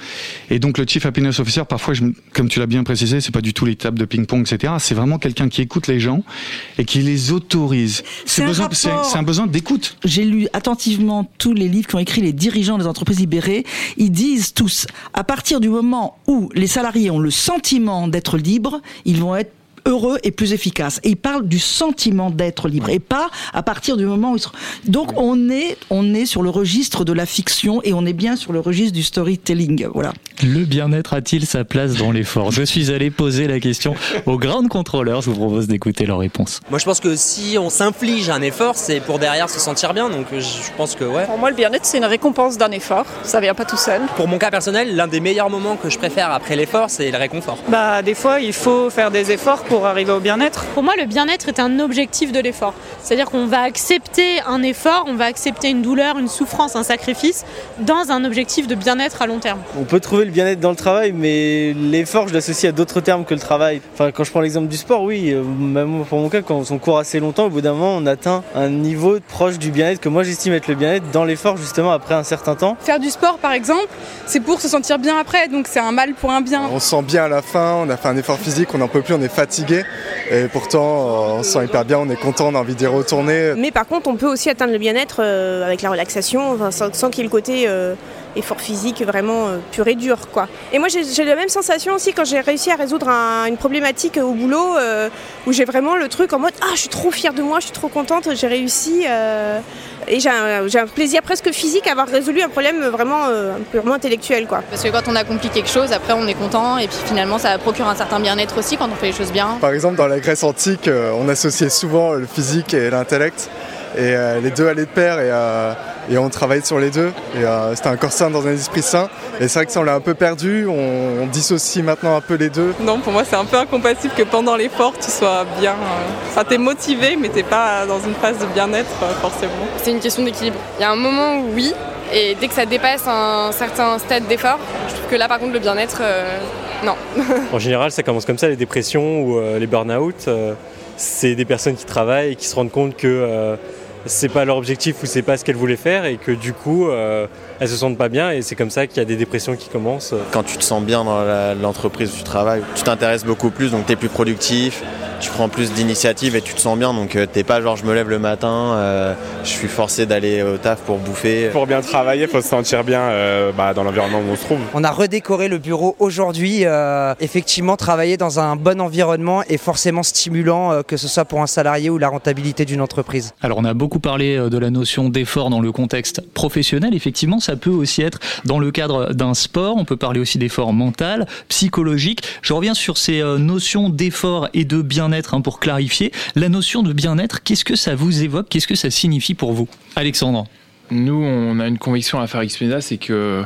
Et donc, le Chief Happiness Officer, parfois, je, comme tu l'as bien précisé, c'est pas du tout les tables de ping-pong, etc. C'est vraiment quelqu'un qui écoute les gens et qui les autorise. C'est un, un besoin d'écoute. J'ai lu attentivement tous les livres qu'ont écrit les dirigeants des entreprises libérées. Ils disent tous, à partir du moment où les salariés ont le sentiment d'être libres, ils vont être heureux et plus efficace. Et il parle du sentiment d'être libre et pas à partir du moment où il Donc on est on est sur le registre de la fiction et on est bien sur le registre du storytelling. Voilà. Le bien-être a-t-il sa place dans l'effort? Je suis allé poser la question aux grandes contrôleurs. Je vous propose d'écouter leurs réponses. Moi je pense que si on s'inflige un effort, c'est pour derrière se sentir bien. Donc je pense que ouais. Pour moi le bien-être c'est une récompense d'un effort. Ça vient pas tout seul. Pour mon cas personnel, l'un des meilleurs moments que je préfère après l'effort, c'est le réconfort. Bah des fois il faut faire des efforts pour arriver au bien-être Pour moi, le bien-être est un objectif de l'effort. C'est-à-dire qu'on va accepter un effort, on va accepter une douleur, une souffrance, un sacrifice dans un objectif de bien-être à long terme. On peut trouver le bien-être dans le travail, mais l'effort, je l'associe à d'autres termes que le travail. Enfin, quand je prends l'exemple du sport, oui, euh, même pour mon cas, quand on court assez longtemps, au bout d'un moment, on atteint un niveau proche du bien-être que moi j'estime être le bien-être dans l'effort, justement, après un certain temps. Faire du sport, par exemple, c'est pour se sentir bien après, donc c'est un mal pour un bien. On se sent bien à la fin, on a fait un effort physique, on n'en peut plus, on est fatigué Et pourtant, on se sent hyper bien, on est content, on a envie d'y retourner. Mais par contre, on peut aussi atteindre le bien-être euh, avec la relaxation, sans, sans qu'il y ait le côté euh, effort physique vraiment euh, pur et dur. Quoi. Et moi, j'ai la même sensation aussi quand j'ai réussi à résoudre un- une problématique au boulot, euh, où j'ai vraiment le truc en mode Ah, je suis trop fière de moi, je suis trop contente, j'ai réussi. euh, et j'ai un, plaisir presque physique à avoir résolu un problème vraiment euh, purement intellectuel. Quoi. Parce que quand on accomplit quelque chose, après on est content et puis finalement ça procure un certain bien-être aussi quand on fait les choses bien. Par exemple, dans la Grèce antique, on associait souvent le physique et l'intellect. Et euh, les deux allaient de pair et, euh, et on travaillait sur les deux. Et euh, c'était un corps sain dans un esprit sain. Et c'est vrai que ça, on l'a un peu perdu. On, on dissocie maintenant un peu les deux. Non, pour moi, c'est un peu incompatible que pendant l'effort, tu sois bien. euh, Enfin, t'es motivé, mais t'es pas dans une phase de bien-être, euh, forcément. C'est une question d'équilibre. Il y a un moment où oui, et dès que ça dépasse un certain stade d'effort, je trouve que là par contre le bien-être, euh, non. En général, ça commence comme ça, les dépressions ou euh, les burn-out. euh, c'est des personnes qui travaillent et qui se rendent compte que euh, c'est pas leur objectif ou c'est pas ce qu'elles voulaient faire et que du coup, euh, elles se sentent pas bien et c'est comme ça qu'il y a des dépressions qui commencent. Quand tu te sens bien dans l'entreprise où tu travailles, tu t'intéresses beaucoup plus, donc tu es plus productif, tu prends plus d'initiative et tu te sens bien. Donc euh, t'es pas genre je me lève le matin, euh, je suis forcé d'aller au taf pour bouffer. Pour bien travailler, il faut se sentir bien euh, bah, dans l'environnement où on se trouve. On a redécoré le bureau aujourd'hui. euh, effectivement, travailler dans un bon environnement est forcément stimulant, euh, que ce soit pour un salarié ou la rentabilité d'une entreprise. Alors on a beaucoup parlé de la notion d'effort dans le contexte professionnel. Effectivement, ça peut aussi être dans le cadre d'un sport. On peut parler aussi d'effort mental, psychologique. Je reviens sur ces notions d'effort et de bien-être hein, pour clarifier. La notion de bien-être, qu'est-ce que ça vous évoque? Qu'est-ce que ça signifie pour vous? Alexandre Nous, on a une conviction à faire Xpeda, c'est que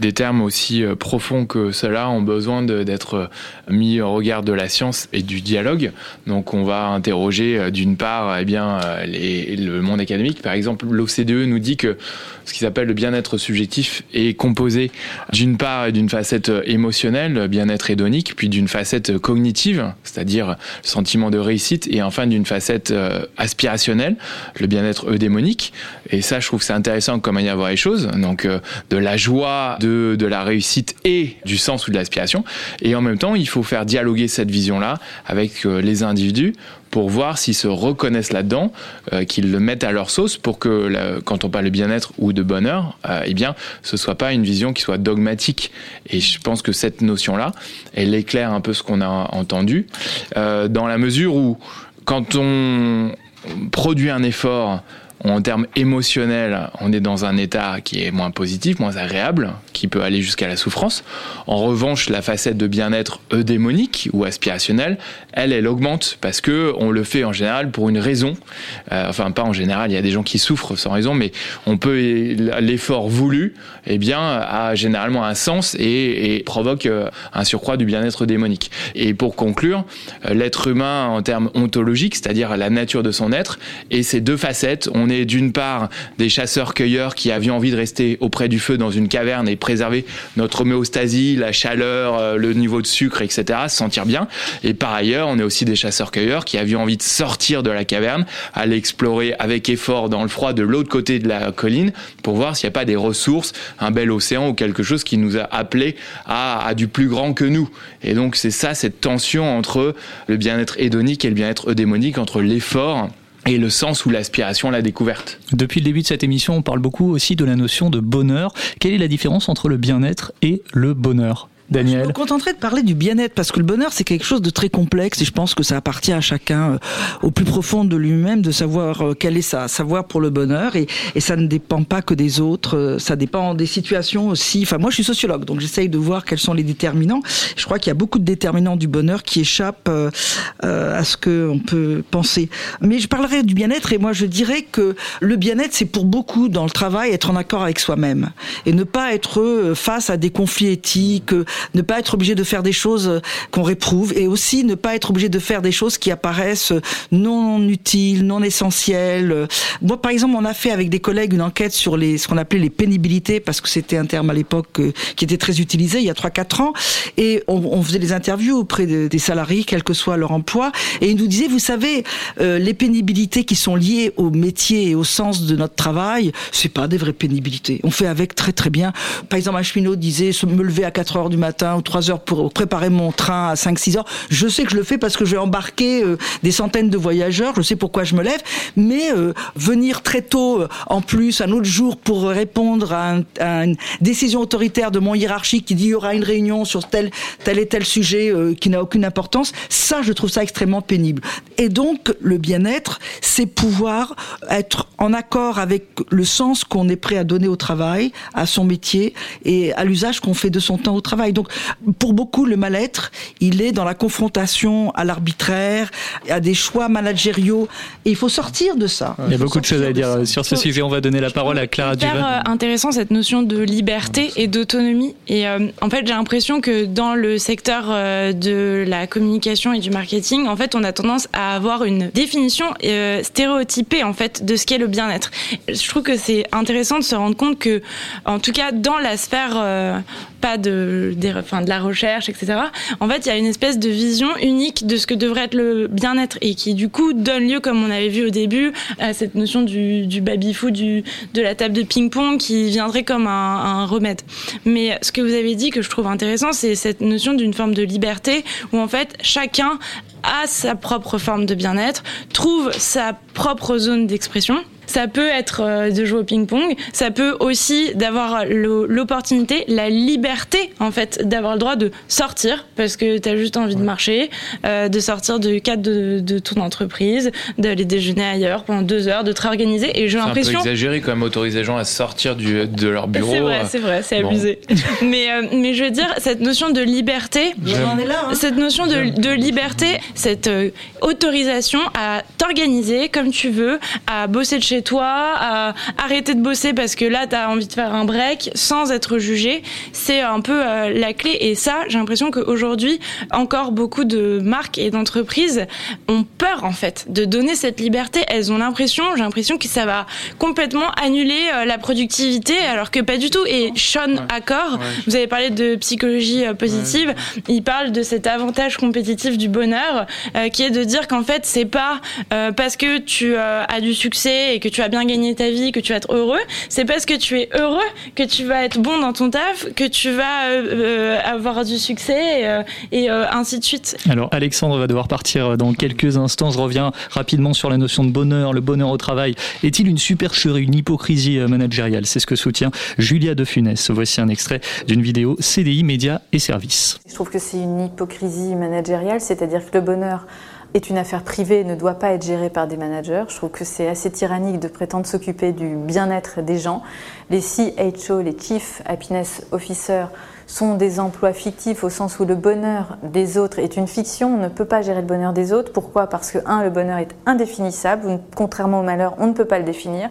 des termes aussi euh, profonds que cela ont besoin d'être euh, mis au regard de la science et du dialogue. Donc, on va interroger euh, d'une part, eh bien, le monde académique. Par exemple, l'OCDE nous dit que ce qui s'appelle le bien-être subjectif est composé d'une part d'une facette émotionnelle, le bien-être hédonique, puis d'une facette cognitive, c'est-à-dire le sentiment de réussite, et enfin d'une facette aspirationnelle, le bien-être eudémonique. Et ça, je trouve que c'est intéressant comme manière de voir les choses. Donc, euh, de la joie, de, de la réussite et du sens ou de l'aspiration. Et en même temps, il faut faire dialoguer cette vision-là avec euh, les individus pour voir s'ils se reconnaissent là-dedans, euh, qu'ils le mettent à leur sauce pour que quand on parle de bien-être ou de bonheur, euh, eh bien, ce soit pas une vision qui soit dogmatique. Et je pense que cette notion-là, elle éclaire un peu ce qu'on a entendu, dans la mesure où quand on produit un effort en termes émotionnels, on est dans un état qui est moins positif, moins agréable, qui peut aller jusqu'à la souffrance. En revanche, la facette de bien-être eudémonique ou aspirationnelle, elle, elle augmente parce que on le fait en général pour une raison. Euh, enfin, pas en général, il y a des gens qui souffrent sans raison, mais on peut l'effort voulu, eh bien, a généralement un sens et, provoque euh, un surcroît du bien-être démonique. Et pour conclure, euh, l'être humain en termes ontologiques, c'est-à-dire la nature de son être, et ces deux facettes, on est d'une part des chasseurs-cueilleurs qui avions envie de rester auprès du feu dans une caverne et préserver notre homéostasie, la chaleur, euh, le niveau de sucre, etc., se sentir bien. Et par ailleurs, on est aussi des chasseurs-cueilleurs qui avions envie de sortir de la caverne, aller explorer avec effort dans le froid de l'autre côté de la colline pour voir s'il n'y a pas des ressources, un bel océan ou quelque chose qui nous a appelé à, à du plus grand que nous. Et donc c'est ça, cette tension entre le bien-être hédonique et le bien-être eudémonique, entre l'effort et le sens ou l'aspiration, la découverte. Depuis le début de cette émission, on parle beaucoup aussi de la notion de bonheur. Quelle est la différence entre le bien-être et le bonheur? Daniel Je me contenterai de parler du bien-être parce que le bonheur c'est quelque chose de très complexe et je pense que ça appartient à chacun euh, au plus profond de lui-même de savoir euh, quel est sa savoir pour le bonheur et, et ça ne dépend pas que des autres, euh, ça dépend des situations aussi. Enfin moi je suis sociologue donc j'essaye de voir quels sont les déterminants. Je crois qu'il y a beaucoup de déterminants du bonheur qui échappent euh, euh, à ce que on peut penser. Mais je parlerai du bien-être et moi je dirais que le bien-être c'est pour beaucoup dans le travail être en accord avec soi-même et ne pas être euh, face à des conflits éthiques, ne pas être obligé de faire des choses euh, qu'on réprouve et aussi ne pas être obligé de faire des choses qui apparaissent euh, non utiles, non essentielles. Euh, Moi, par exemple, on a fait avec des collègues une enquête sur les, ce qu'on appelait les pénibilités, parce que c'était un terme à l'époque qui était très utilisé il y a 3-4 ans, et on, faisait des interviews auprès de- des salariés, quel que soit leur emploi, et ils nous disaient, vous savez, les pénibilités qui sont liées au métier et au sens de notre travail, c'est pas des vraies pénibilités. On fait avec très très bien. Par exemple, un cheminot disait, me lever à 4 heures du matin, matin ou 3 heures pour préparer mon train à 5-6 heures. Je sais que je le fais parce que je vais embarquer euh, des centaines de voyageurs. Je sais pourquoi je me lève. Mais euh, venir très tôt, euh, en plus, un autre jour pour répondre à, un- à une décision autoritaire de mon hiérarchique qui dit il y aura une réunion sur tel, tel et tel sujet qui n'a aucune importance, ça, je trouve ça extrêmement pénible. Et donc, le bien-être, c'est pouvoir être en accord avec le sens qu'on est prêt à donner au travail, à son métier et à l'usage qu'on fait de son temps au travail. Donc, pour beaucoup, le mal-être, il est dans la confrontation à l'arbitraire, à des choix managériaux. Et il faut sortir de ça. Il y a beaucoup de choses à dire sur ce sujet. On va donner la parole à Clara Duval. euh, intéressant cette notion de liberté et d'autonomie. Et euh, en fait, j'ai l'impression que dans le secteur euh, de la communication et du marketing, en fait, on a tendance à avoir une définition euh, stéréotypée en fait de ce qu'est le bien-être. Je trouve que c'est intéressant de se rendre compte que, en tout cas, dans la sphère euh, pas de, enfin, de la recherche, etc. En fait, il y a une espèce de vision unique de ce que devrait être le bien-être et qui, du coup, donne lieu, comme on avait vu au début, à cette notion du, baby-foot, de la table de ping-pong qui viendrait comme un remède. Mais ce que vous avez dit que je trouve intéressant, c'est cette notion d'une forme de liberté où, en fait, chacun a sa propre forme de bien-être, trouve sa propre zone d'expression. Ça peut être euh, de jouer au ping-pong, ça peut aussi d'avoir l'opportunité, la liberté en fait, d'avoir le droit de sortir parce que tu as juste envie de marcher, euh, de sortir du cadre de, de ton entreprise, d'aller déjeuner ailleurs pendant deux heures, de te réorganiser. Et j'ai C'est un peu l'impression exagéré quand même autoriser les gens à sortir du, de leur bureau. c'est vrai, euh, c'est vrai, c'est bon. abusé. mais, euh, mais je veux dire, cette notion de liberté, là, hein. cette notion de, de liberté, cette euh, autorisation à t'organiser comme tu veux, à bosser de chez toi, à arrêter de bosser parce que là, tu as envie de faire un break sans être jugé, c'est un peu euh, la clé. Et ça, j'ai l'impression qu'aujourd'hui, encore beaucoup de marques et d'entreprises ont peur, en fait, de donner cette liberté. Elles ont l'impression, j'ai l'impression que ça va complètement annuler euh, la productivité, alors que pas du tout. Et Sean Accor, vous avez parlé de psychologie euh, positive, il parle de cet avantage compétitif du bonheur, qui est de dire qu'en fait, c'est pas parce que tu as du succès et que tu as bien gagné ta vie que tu vas être heureux, c'est parce que tu es heureux que tu vas être bon dans ton taf, que tu vas euh, euh, avoir du succès euh, et euh, ainsi de suite. Alors Alexandre va devoir partir dans quelques instants. Je reviens rapidement sur la notion de bonheur, le bonheur au travail. Est-il une supercherie, une hypocrisie managériale? C'est ce que soutient Julia de Funès. Voici un extrait d'une vidéo CDI Médias et Services. Je trouve que c'est une hypocrisie managériale, c'est-à-dire que le bonheur est une affaire privée et ne doit pas être géré par des managers. Je trouve que c'est assez tyrannique de prétendre s'occuper du bien-être des gens. Les CHO, les Chief Happiness Officers, sont des emplois fictifs au sens où le bonheur des autres est une fiction. On ne peut pas gérer le bonheur des autres. Pourquoi? Parce que, un, le bonheur est indéfinissable. Contrairement au malheur, on ne peut pas le définir.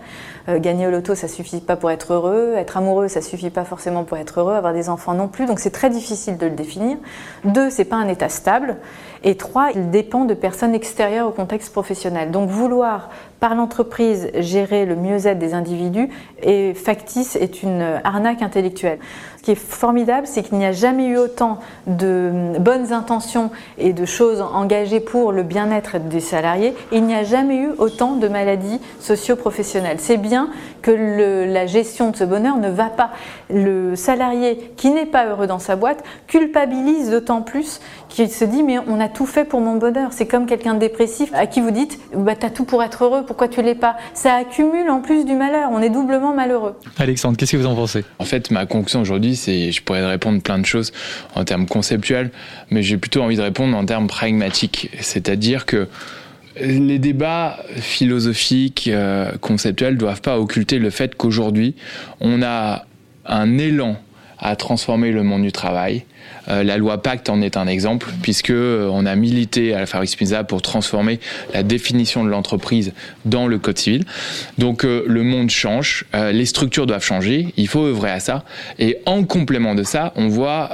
Euh, gagner au loto, ça suffit pas pour être heureux. Être amoureux, ça suffit pas forcément pour être heureux. Avoir des enfants non plus. Donc c'est très difficile de le définir. Deux, c'est pas un état stable. Et trois, il dépend de personnes extérieures au contexte professionnel. Donc vouloir par l'entreprise gérer le mieux-être des individus est factice, est une arnaque intellectuelle. Ce qui est formidable, c'est qu'il n'y a jamais eu autant de bonnes intentions et de choses engagées pour le bien-être des salariés. Il n'y a jamais eu autant de maladies socio-professionnelles. C'est bien que le- la gestion de ce bonheur ne va pas. Le salarié qui n'est pas heureux dans sa boîte culpabilise d'autant plus qu'il se dit mais on a tout fait pour mon bonheur. C'est comme quelqu'un de dépressif à qui vous dites bah t'as tout pour être heureux, pourquoi tu l'es pas? Ça accumule en plus du malheur. On est doublement malheureux. Alexandre, qu'est-ce que vous en pensez? En fait, ma conclusion aujourd'hui, c'est, je pourrais répondre plein de choses en termes conceptuels, mais j'ai plutôt envie de répondre en termes pragmatiques. C'est-à-dire que les débats philosophiques, euh, conceptuels, doivent pas occulter le fait qu'aujourd'hui, on a un élan à transformer le monde du travail. Euh, la loi Pacte en est un exemple, puisque euh, on a milité à la Fabrice Pizza pour transformer la définition de l'entreprise dans le code civil. Donc le monde change, les structures doivent changer, il faut œuvrer à ça. Et en complément de ça, on voit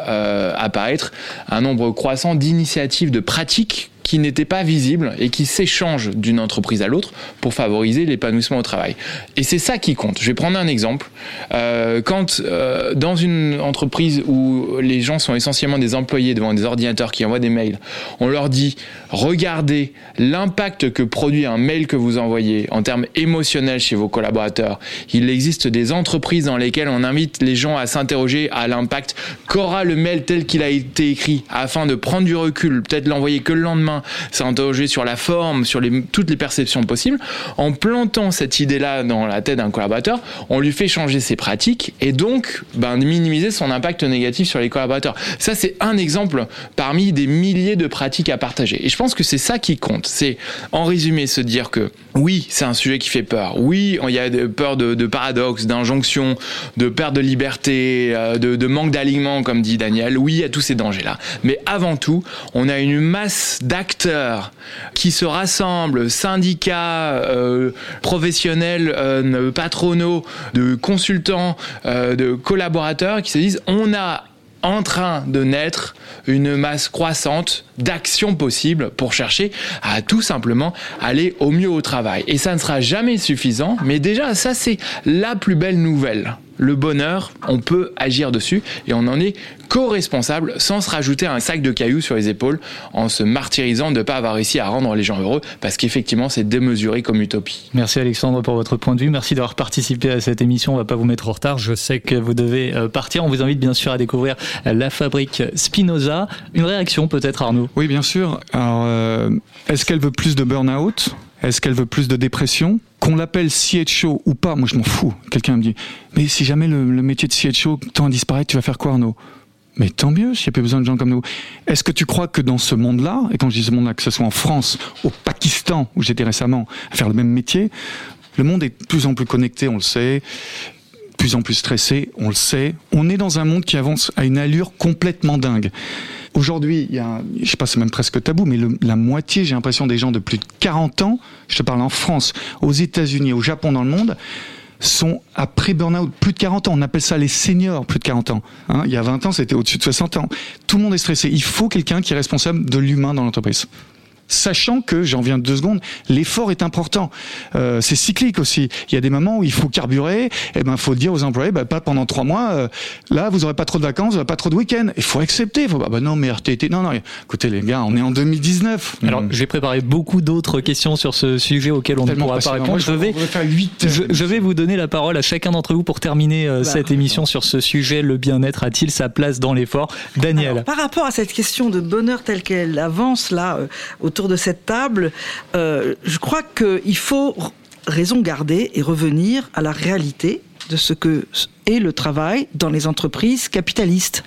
apparaître un nombre croissant d'initiatives, de pratiques qui n'étaient pas visibles et qui s'échangent d'une entreprise à l'autre pour favoriser l'épanouissement au travail. Et c'est ça qui compte. Je vais prendre un exemple. Euh, quand euh, dans une entreprise où les gens sont essentiellement des employés devant des ordinateurs qui envoient des mails, on leur dit regardez l'impact que produit un mail que vous envoyez en termes émotionnels chez vos collaborateurs. Il existe des entreprises dans lesquelles on invite les gens à s'interroger à l'impact qu'aura le mail tel qu'il a été écrit afin de prendre du recul, peut-être l'envoyer que le lendemain, s'interroger sur la forme, sur toutes les perceptions possibles. En plantant cette idée-là dans la tête d'un collaborateur, on lui fait changer ses pratiques et donc ben, minimiser son impact négatif sur les collaborateurs. Ça, c'est un exemple parmi des milliers de pratiques à partager. Et je pense que c'est ça qui compte. C'est, en résumé, se dire que oui, c'est un sujet qui fait peur. Oui, il y a peur de, de paradoxe, d'injonction, de perte de liberté, euh, de, manque d'alignement, comme dit Daniel. Oui, il y a tous ces dangers-là. Mais avant tout, on a une masse d'acteurs qui se rassemblent, syndicats, euh, professionnels, euh, patronaux, de consultants, euh, de collaborateurs qui se disent on a en train de naître une masse croissante d'actions possibles pour chercher à tout simplement aller au mieux au travail. Et ça ne sera jamais suffisant, mais déjà ça c'est la plus belle nouvelle. Le bonheur, on peut agir dessus et on en est co-responsable sans se rajouter un sac de cailloux sur les épaules en se martyrisant de ne pas avoir réussi à rendre les gens heureux parce qu'effectivement c'est démesuré comme utopie. Merci Alexandre pour votre point de vue. Merci d'avoir participé à cette émission. On va pas vous mettre en retard. Je sais que vous devez euh, partir. On vous invite bien sûr à découvrir la fabrique Spinoza. Une réaction peut-être Arnaud? Oui, bien sûr. Alors, euh, est-ce qu'elle veut plus de burn-out? Est-ce qu'elle veut plus de dépression? Qu'on l'appelle CHO ou pas, moi je m'en fous. Quelqu'un me dit, mais si jamais le, métier de CHO tend à disparaître, tu vas faire quoi Arnaud? Mais tant mieux s'il n'y a plus besoin de gens comme nous. Est-ce que tu crois que dans ce monde-là, et quand je dis ce monde-là, que ce soit en France, au Pakistan, où j'étais récemment, à faire le même métier, le monde est de plus en plus connecté, on le sait, plus en plus stressé, on le sait. On est dans un monde qui avance à une allure complètement dingue. Aujourd'hui, il y a, je sais pas, c'est même presque tabou, mais la moitié, j'ai l'impression, des gens de plus de 40 ans, je te parle en France, aux États-Unis, au Japon, dans le monde, sont après burn-out, plus de 40 ans. On appelle ça les seniors, plus de 40 ans. Hein, il y a 20 ans, c'était au-dessus de 60 ans. Tout le monde est stressé. Il faut quelqu'un qui est responsable de l'humain dans l'entreprise. Sachant que, j'en viens de deux secondes, l'effort est important. Euh, c'est cyclique aussi. Il y a des moments où il faut carburer. Et ben, faut dire aux employés, bah, pas pendant trois mois. euh, là, vous aurez pas trop de vacances, vous aurez pas trop de week-ends. Il faut accepter. Faut, bah, bah non, mais RTT, non, non. Écoutez, les gars, on est en 2019. Alors, j'ai préparé beaucoup d'autres questions sur ce sujet auquel on ne pourra pas répondre. Moi, je je vais, je, je vais vous donner la parole à chacun d'entre vous pour terminer euh, Bah. cette émission sur ce sujet. Le bien-être a-t-il sa place dans l'effort? Daniel. Alors, par rapport à cette question de bonheur telle qu'elle avance là euh, de cette table, euh, je crois qu'il faut raison garder et revenir à la réalité de ce que est le travail dans les entreprises capitalistes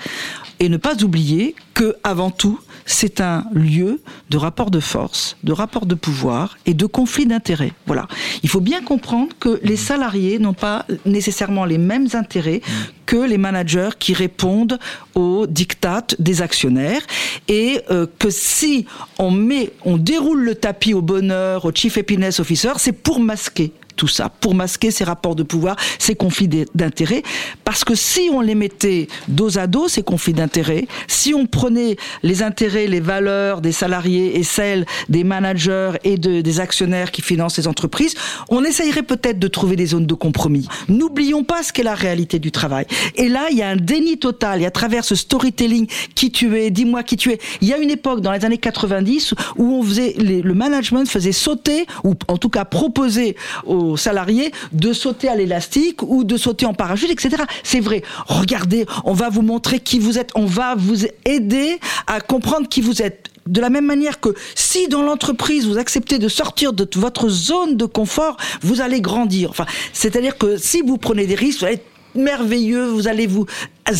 et ne pas oublier que avant tout c'est un lieu de rapport de force, de rapport de pouvoir et de conflit d'intérêts. Voilà. Il faut bien comprendre que les salariés n'ont pas nécessairement les mêmes intérêts que les managers qui répondent aux dictates des actionnaires et euh, que si on met, on déroule le tapis au bonheur, au chief happiness officer, c'est pour masquer tout ça, pour masquer ces rapports de pouvoir, ces conflits d'intérêts. Parce que si on les mettait dos à dos, ces conflits d'intérêts, si on prenait les intérêts, les valeurs des salariés et celles des managers et de- des actionnaires qui financent les entreprises, on essayerait peut-être de trouver des zones de compromis. N'oublions pas ce qu'est la réalité du travail. Et là, il y a un déni total. Et à travers ce storytelling, qui tu es, dis-moi qui tu es. Il y a une époque dans les années 90 où on faisait, le management faisait sauter, ou en tout cas proposer aux salariés de sauter à l'élastique ou de sauter en parachute, etc. C'est vrai. Regardez, on va vous montrer qui vous êtes, on va vous aider à comprendre qui vous êtes. De la même manière que si dans l'entreprise vous acceptez de sortir de votre zone de confort, vous allez grandir. Enfin, c'est-à-dire que si vous prenez des risques, vous allez merveilleux, vous allez vous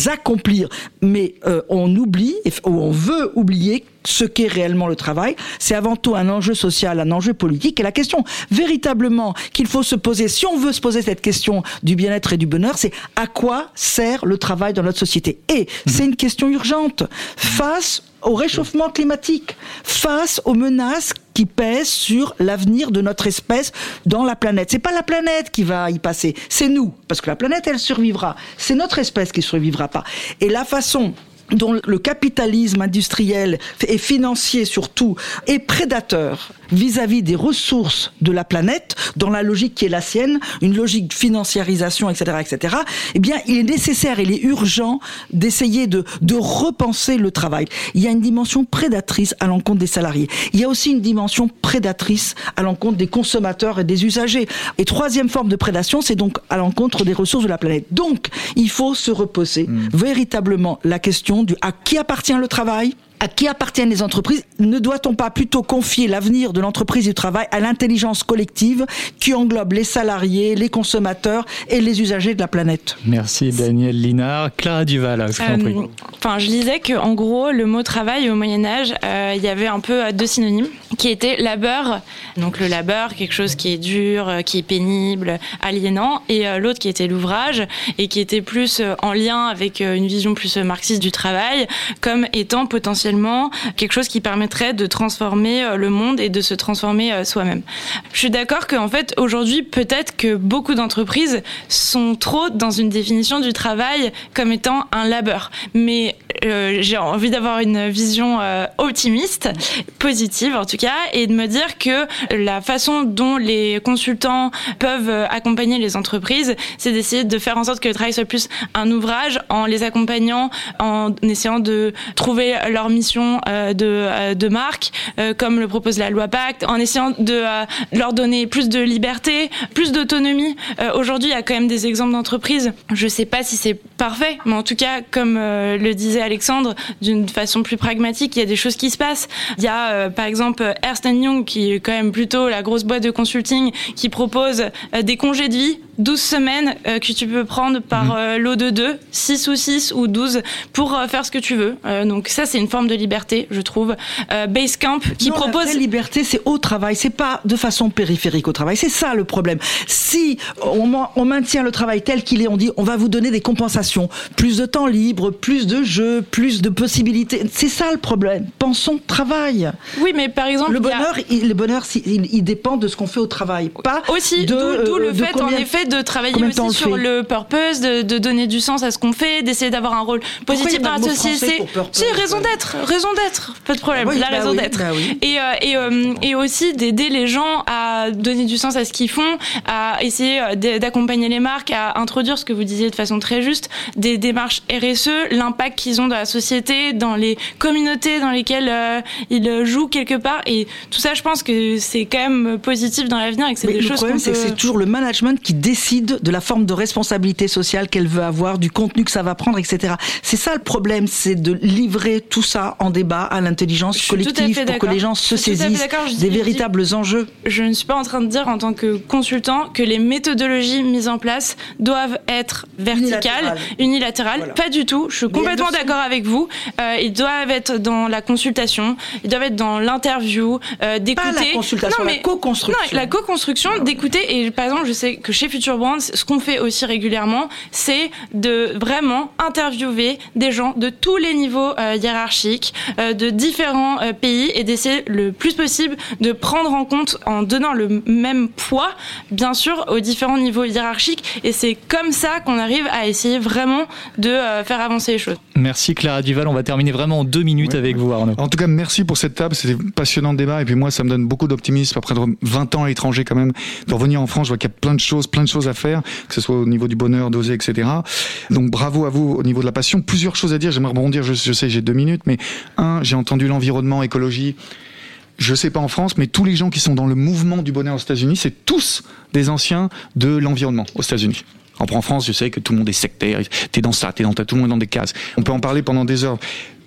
accomplir. Mais euh, on oublie, ou on veut oublier ce qu'est réellement le travail. C'est avant tout un enjeu social, un enjeu politique. Et la question véritablement qu'il faut se poser, si on veut se poser cette question du bien-être et du bonheur, c'est à quoi sert le travail dans notre société? Et c'est une question urgente face au réchauffement climatique, face aux menaces qui pèsent sur l'avenir de notre espèce dans la planète. C'est pas la planète qui va y passer, c'est nous, parce que la planète elle survivra. C'est notre espèce qui survivra pas. Et la façon dont le capitalisme industriel et financier surtout est prédateur vis-à-vis des ressources de la planète, dans la logique qui est la sienne, une logique de financiarisation, etc., etc., eh bien, il est nécessaire, il est urgent d'essayer de, de repenser le travail. Il y a une dimension prédatrice à l'encontre des salariés. Il y a aussi une dimension prédatrice à l'encontre des consommateurs et des usagers. Et troisième forme de prédation, c'est donc à l'encontre des ressources de la planète. Donc, il faut se reposer véritablement la question à qui appartient le travail, à qui appartiennent les entreprises Ne doit-on pas plutôt confier l'avenir de l'entreprise du travail à l'intelligence collective qui englobe les salariés, les consommateurs et les usagers de la planète? Merci Daniel Linard. Clara Duval, je vous en prie. Euh, Enfin, je lisais que en gros, le mot travail au Moyen Âge, euh, il y avait un peu euh, deux synonymes, qui étaient labeur, donc le labeur, quelque chose qui est dur, euh, qui est pénible, aliénant, et euh, l'autre qui était l'ouvrage et qui était plus euh, en lien avec une vision plus marxiste du travail, comme étant potentiellement quelque chose qui permettrait de transformer euh, le monde et de se transformer euh, soi-même. Je suis d'accord qu'en fait aujourd'hui peut-être que beaucoup d'entreprises sont trop dans une définition du travail comme étant un labeur, mais euh, j'ai envie d'avoir une vision optimiste, positive en tout cas, et de me dire que la façon dont les consultants peuvent accompagner les entreprises, c'est d'essayer de faire en sorte que le travail soit plus un ouvrage en les accompagnant, en essayant de trouver leur euh, de, euh, de marque, euh, comme le propose la loi Pacte, en essayant de leur donner plus de liberté, plus d'autonomie. Aujourd'hui, il y a quand même des exemples d'entreprises. Je sais pas si c'est parfait, mais en tout cas, comme le disait Alexandre, d'une façon plus pragmatique, il y a des choses qui se passent. Il y a par exemple Ernst Young, qui est quand même plutôt la grosse boîte de consulting, qui propose des congés de vie 12 semaines euh, que tu peux prendre par euh, lot de 2, 6 ou 6 ou 12 pour euh, faire ce que tu veux. Euh, donc ça c'est une forme de liberté, je trouve. Basecamp qui Non, propose la vraie liberté, c'est au travail, c'est pas de façon périphérique au travail. C'est ça le problème. Si on, ma- on maintient le travail tel qu'il est, on dit on va vous donner des compensations, plus de temps libre, plus de jeux, plus de possibilités. C'est ça le problème. Pensons travail. Oui, mais par exemple, le a- bonheur, il, le bonheur, il, il dépend de ce qu'on fait au travail, pas aussi d'où le de fait combien- en effet de travailler combien aussi le sur le purpose, de, de donner du sens à ce qu'on fait, d'essayer d'avoir un rôle positif dans la société. C'est raison d'être, raison d'être, pas de problème, Ah oui, la bah raison oui, d'être. bah oui. Et, euh, et, euh, et aussi d'aider les gens à donner du sens à ce qu'ils font, à essayer euh, d'accompagner les marques, à introduire ce que vous disiez de façon très juste, des démarches RSE, l'impact qu'ils ont dans la société, dans les communautés dans lesquelles euh, ils jouent quelque part. Et tout ça, je pense que c'est quand même positif dans l'avenir et que c'est des le choses problème, qu'on c'est que c'est toujours le management qui décide de la forme de responsabilité sociale qu'elle veut avoir, du contenu que ça va prendre, etc. C'est ça le problème, c'est de livrer tout ça en débat à l'intelligence collective pour que les gens se saisissent des dis- véritables enjeux. je ne suis pas en train de dire en tant que consultant que les méthodologies mises en place doivent être verticales, Unilatérales. unilatérales. Voilà. Pas du tout. Je suis Mais complètement d'accord avec vous. Euh, ils doivent être dans la consultation, ils doivent être dans l'interview, euh, d'écouter. la consultation, la co-construction. Non, la co-construction, d'écouter. Et par exemple, je sais que chez Future Ce qu'on fait aussi régulièrement, c'est de vraiment interviewer des gens de tous les niveaux euh, hiérarchiques, euh, de différents euh, pays, et d'essayer le plus possible de prendre en compte, en donnant le même poids, bien sûr, aux différents niveaux hiérarchiques. Et c'est comme ça qu'on arrive à essayer vraiment de faire avancer les choses. Merci Clara Duval. On va terminer vraiment en deux minutes avec vous, Arnaud. En tout cas, merci pour cette table. C'était passionnant de débat. Et puis moi, ça me donne beaucoup d'optimisme après 20 ans à l'étranger quand même. De revenir en France, je vois qu'il y a plein de choses, plein de choses à faire, que ce soit au niveau du bonheur, d'oser, etc. Donc bravo à vous au niveau de la passion. Plusieurs choses à dire. J'aimerais rebondir. Je, je sais, j'ai deux minutes, mais un, j'ai entendu l'environnement, écologie. Je sais pas en France, mais tous les gens qui sont dans le mouvement du bonheur aux États-Unis, c'est tous des anciens de l'environnement aux États-Unis. En France, je sais que tout le monde est sectaire, t'es dans ça, t'es dans ta, tout le monde est dans des cases. On peut en parler pendant des heures.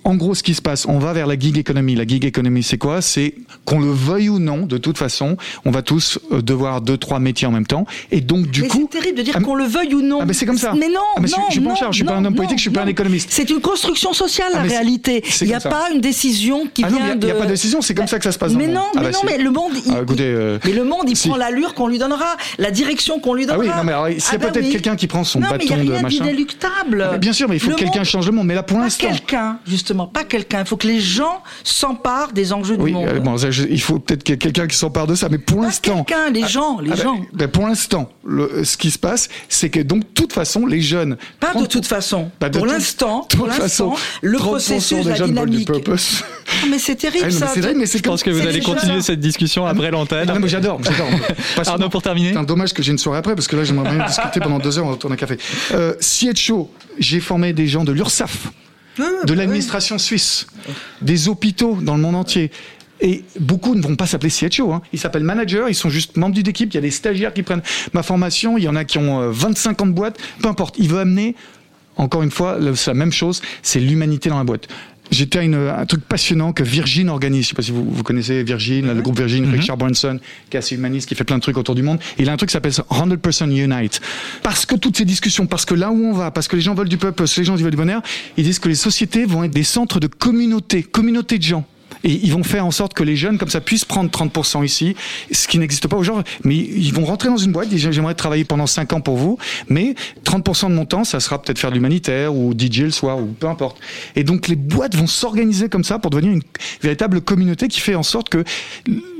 En gros, ce qui se passe, on va vers la gig economy. La gig economy, c'est quoi? C'est qu'on le veuille ou non, de toute façon, on va tous euh, devoir deux, trois métiers en même temps. Et donc, du mais coup, c'est terrible de dire qu'on le veuille ou non. Ah, mais c'est comme ça. Mais non, Ah, mais je- non, je suis pas en charge, je suis pas un homme non, politique, je suis pas un économiste. C'est une construction sociale, Ah, la réalité. Il n'y a pas une décision qui ah non, vient il de. n'y a, pas de décision, c'est comme ça que ça se passe. Mais non. Ah mais bah non, mais le monde, il, Ah, écoutez, euh, mais le monde, il si. prend l'allure qu'on lui donnera, la direction qu'on lui Ah donnera. oui, non, mais alors, s'il y a Ah bah peut-être quelqu'un qui prend son non, mais il y bâton a de rien machin. d'inéluctable. Ah, mais bien sûr, mais il faut que quelqu'un change le monde. Mais là, pour l'instant, quelqu'un, justement. Justement, pas quelqu'un. Il faut que les gens s'emparent des enjeux du Oui, monde. euh, bon, ça, je- il faut peut-être qu'il y ait quelqu'un qui s'empare de ça, mais pour l'instant. quelqu'un, les gens, les Ah ben, gens. ben, pour l'instant, le- ce qui se passe, c'est que donc, de toute façon, les jeunes. Pas de toute façon. Bah, de pour toute- l'instant, pour le 30% processus, des la jeunes du dynamique. purpose. Ah, mais c'est terrible Ah, non, mais ça. vrai, mais Je pense que vous allez continuer cette discussion après l'antenne. Ah non, mais j'adore, j'adore. Arnaud, pour terminer. C'est un dommage que j'ai une soirée après, parce que là, j'aimerais bien discuter pendant deux heures, on va tourner un café. Euh, CHO, j'ai formé des gens de l'URSSAF, de l'administration suisse, des hôpitaux dans le monde entier. Et beaucoup ne vont pas s'appeler CHO. Hein. Ils s'appellent managers, ils sont juste membres d'une équipe. Il y a des stagiaires qui prennent ma formation. Il y en a qui ont euh, 25 ans de boîte. Peu importe. Il veut amener, encore une fois, c'est la même chose, c'est l'humanité dans la boîte. J'étais à une- un truc passionnant que Virgin organise. Je sais pas si vous, vous connaissez Virgin, le groupe Virgin, Richard Branson, qui est assez humaniste, qui fait plein de trucs autour du monde. Il a un truc qui s'appelle 100% Unite. Parce que toutes ces discussions, parce que là où on va, parce que les gens veulent du peuple, parce que les gens veulent du bonheur, ils disent que les sociétés vont être des centres de communauté, communauté de gens. Et ils vont faire en sorte que les jeunes, comme ça, puissent prendre 30% ici, ce qui n'existe pas aujourd'hui. Mais ils vont rentrer dans une boîte, disent j'aimerais travailler pendant 5 ans pour vous, mais 30% de mon temps, ça sera peut-être faire de l'humanitaire ou DJ le soir ou peu importe. Et donc les boîtes vont s'organiser comme ça pour devenir une véritable communauté qui fait en sorte que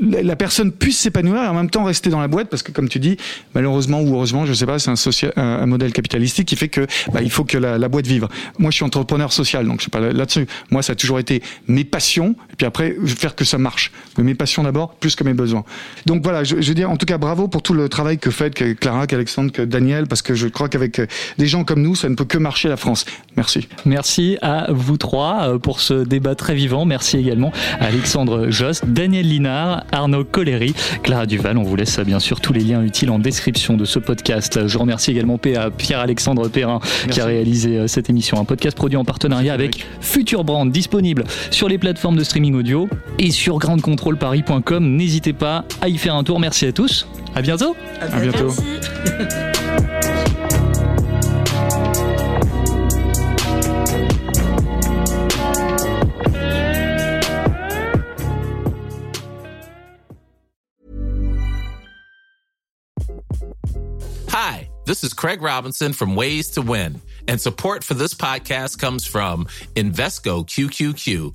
la personne puisse s'épanouir et en même temps rester dans la boîte parce que comme tu dis, malheureusement ou heureusement, je sais pas, c'est un, socia- un, modèle capitalistique qui fait que bah, il faut que la, boîte vive. Moi, je suis entrepreneur social, donc je suis pas là- là-dessus. Moi, ça a toujours été mes passions après faire que ça marche. Mais mes passions d'abord, plus que mes besoins. Donc voilà, je, je veux dire, en tout cas, bravo pour tout le travail que faites, que Clara, qu'Alexandre, que Daniel, parce que je crois qu'avec euh, des gens comme nous, ça ne peut que marcher la France. Merci. Merci à vous trois euh, pour ce débat très vivant. Merci également à Alexandre Jost, Daniel Linard, Arnaud Collery, Clara Duval. On vous laisse euh, bien sûr tous les liens utiles en description de ce podcast. Je remercie également Pierre-Alexandre Perrin qui a réalisé cette émission. Un podcast produit en partenariat avec Future Brand, disponible sur les plateformes de streaming audio et sur groundcontrolparis.com. N'hésitez pas à y faire un tour. Merci à tous. À bientôt. À bientôt. Hi, this is Craig Robinson from Ways to Win, and support for this podcast comes from Invesco QQQ,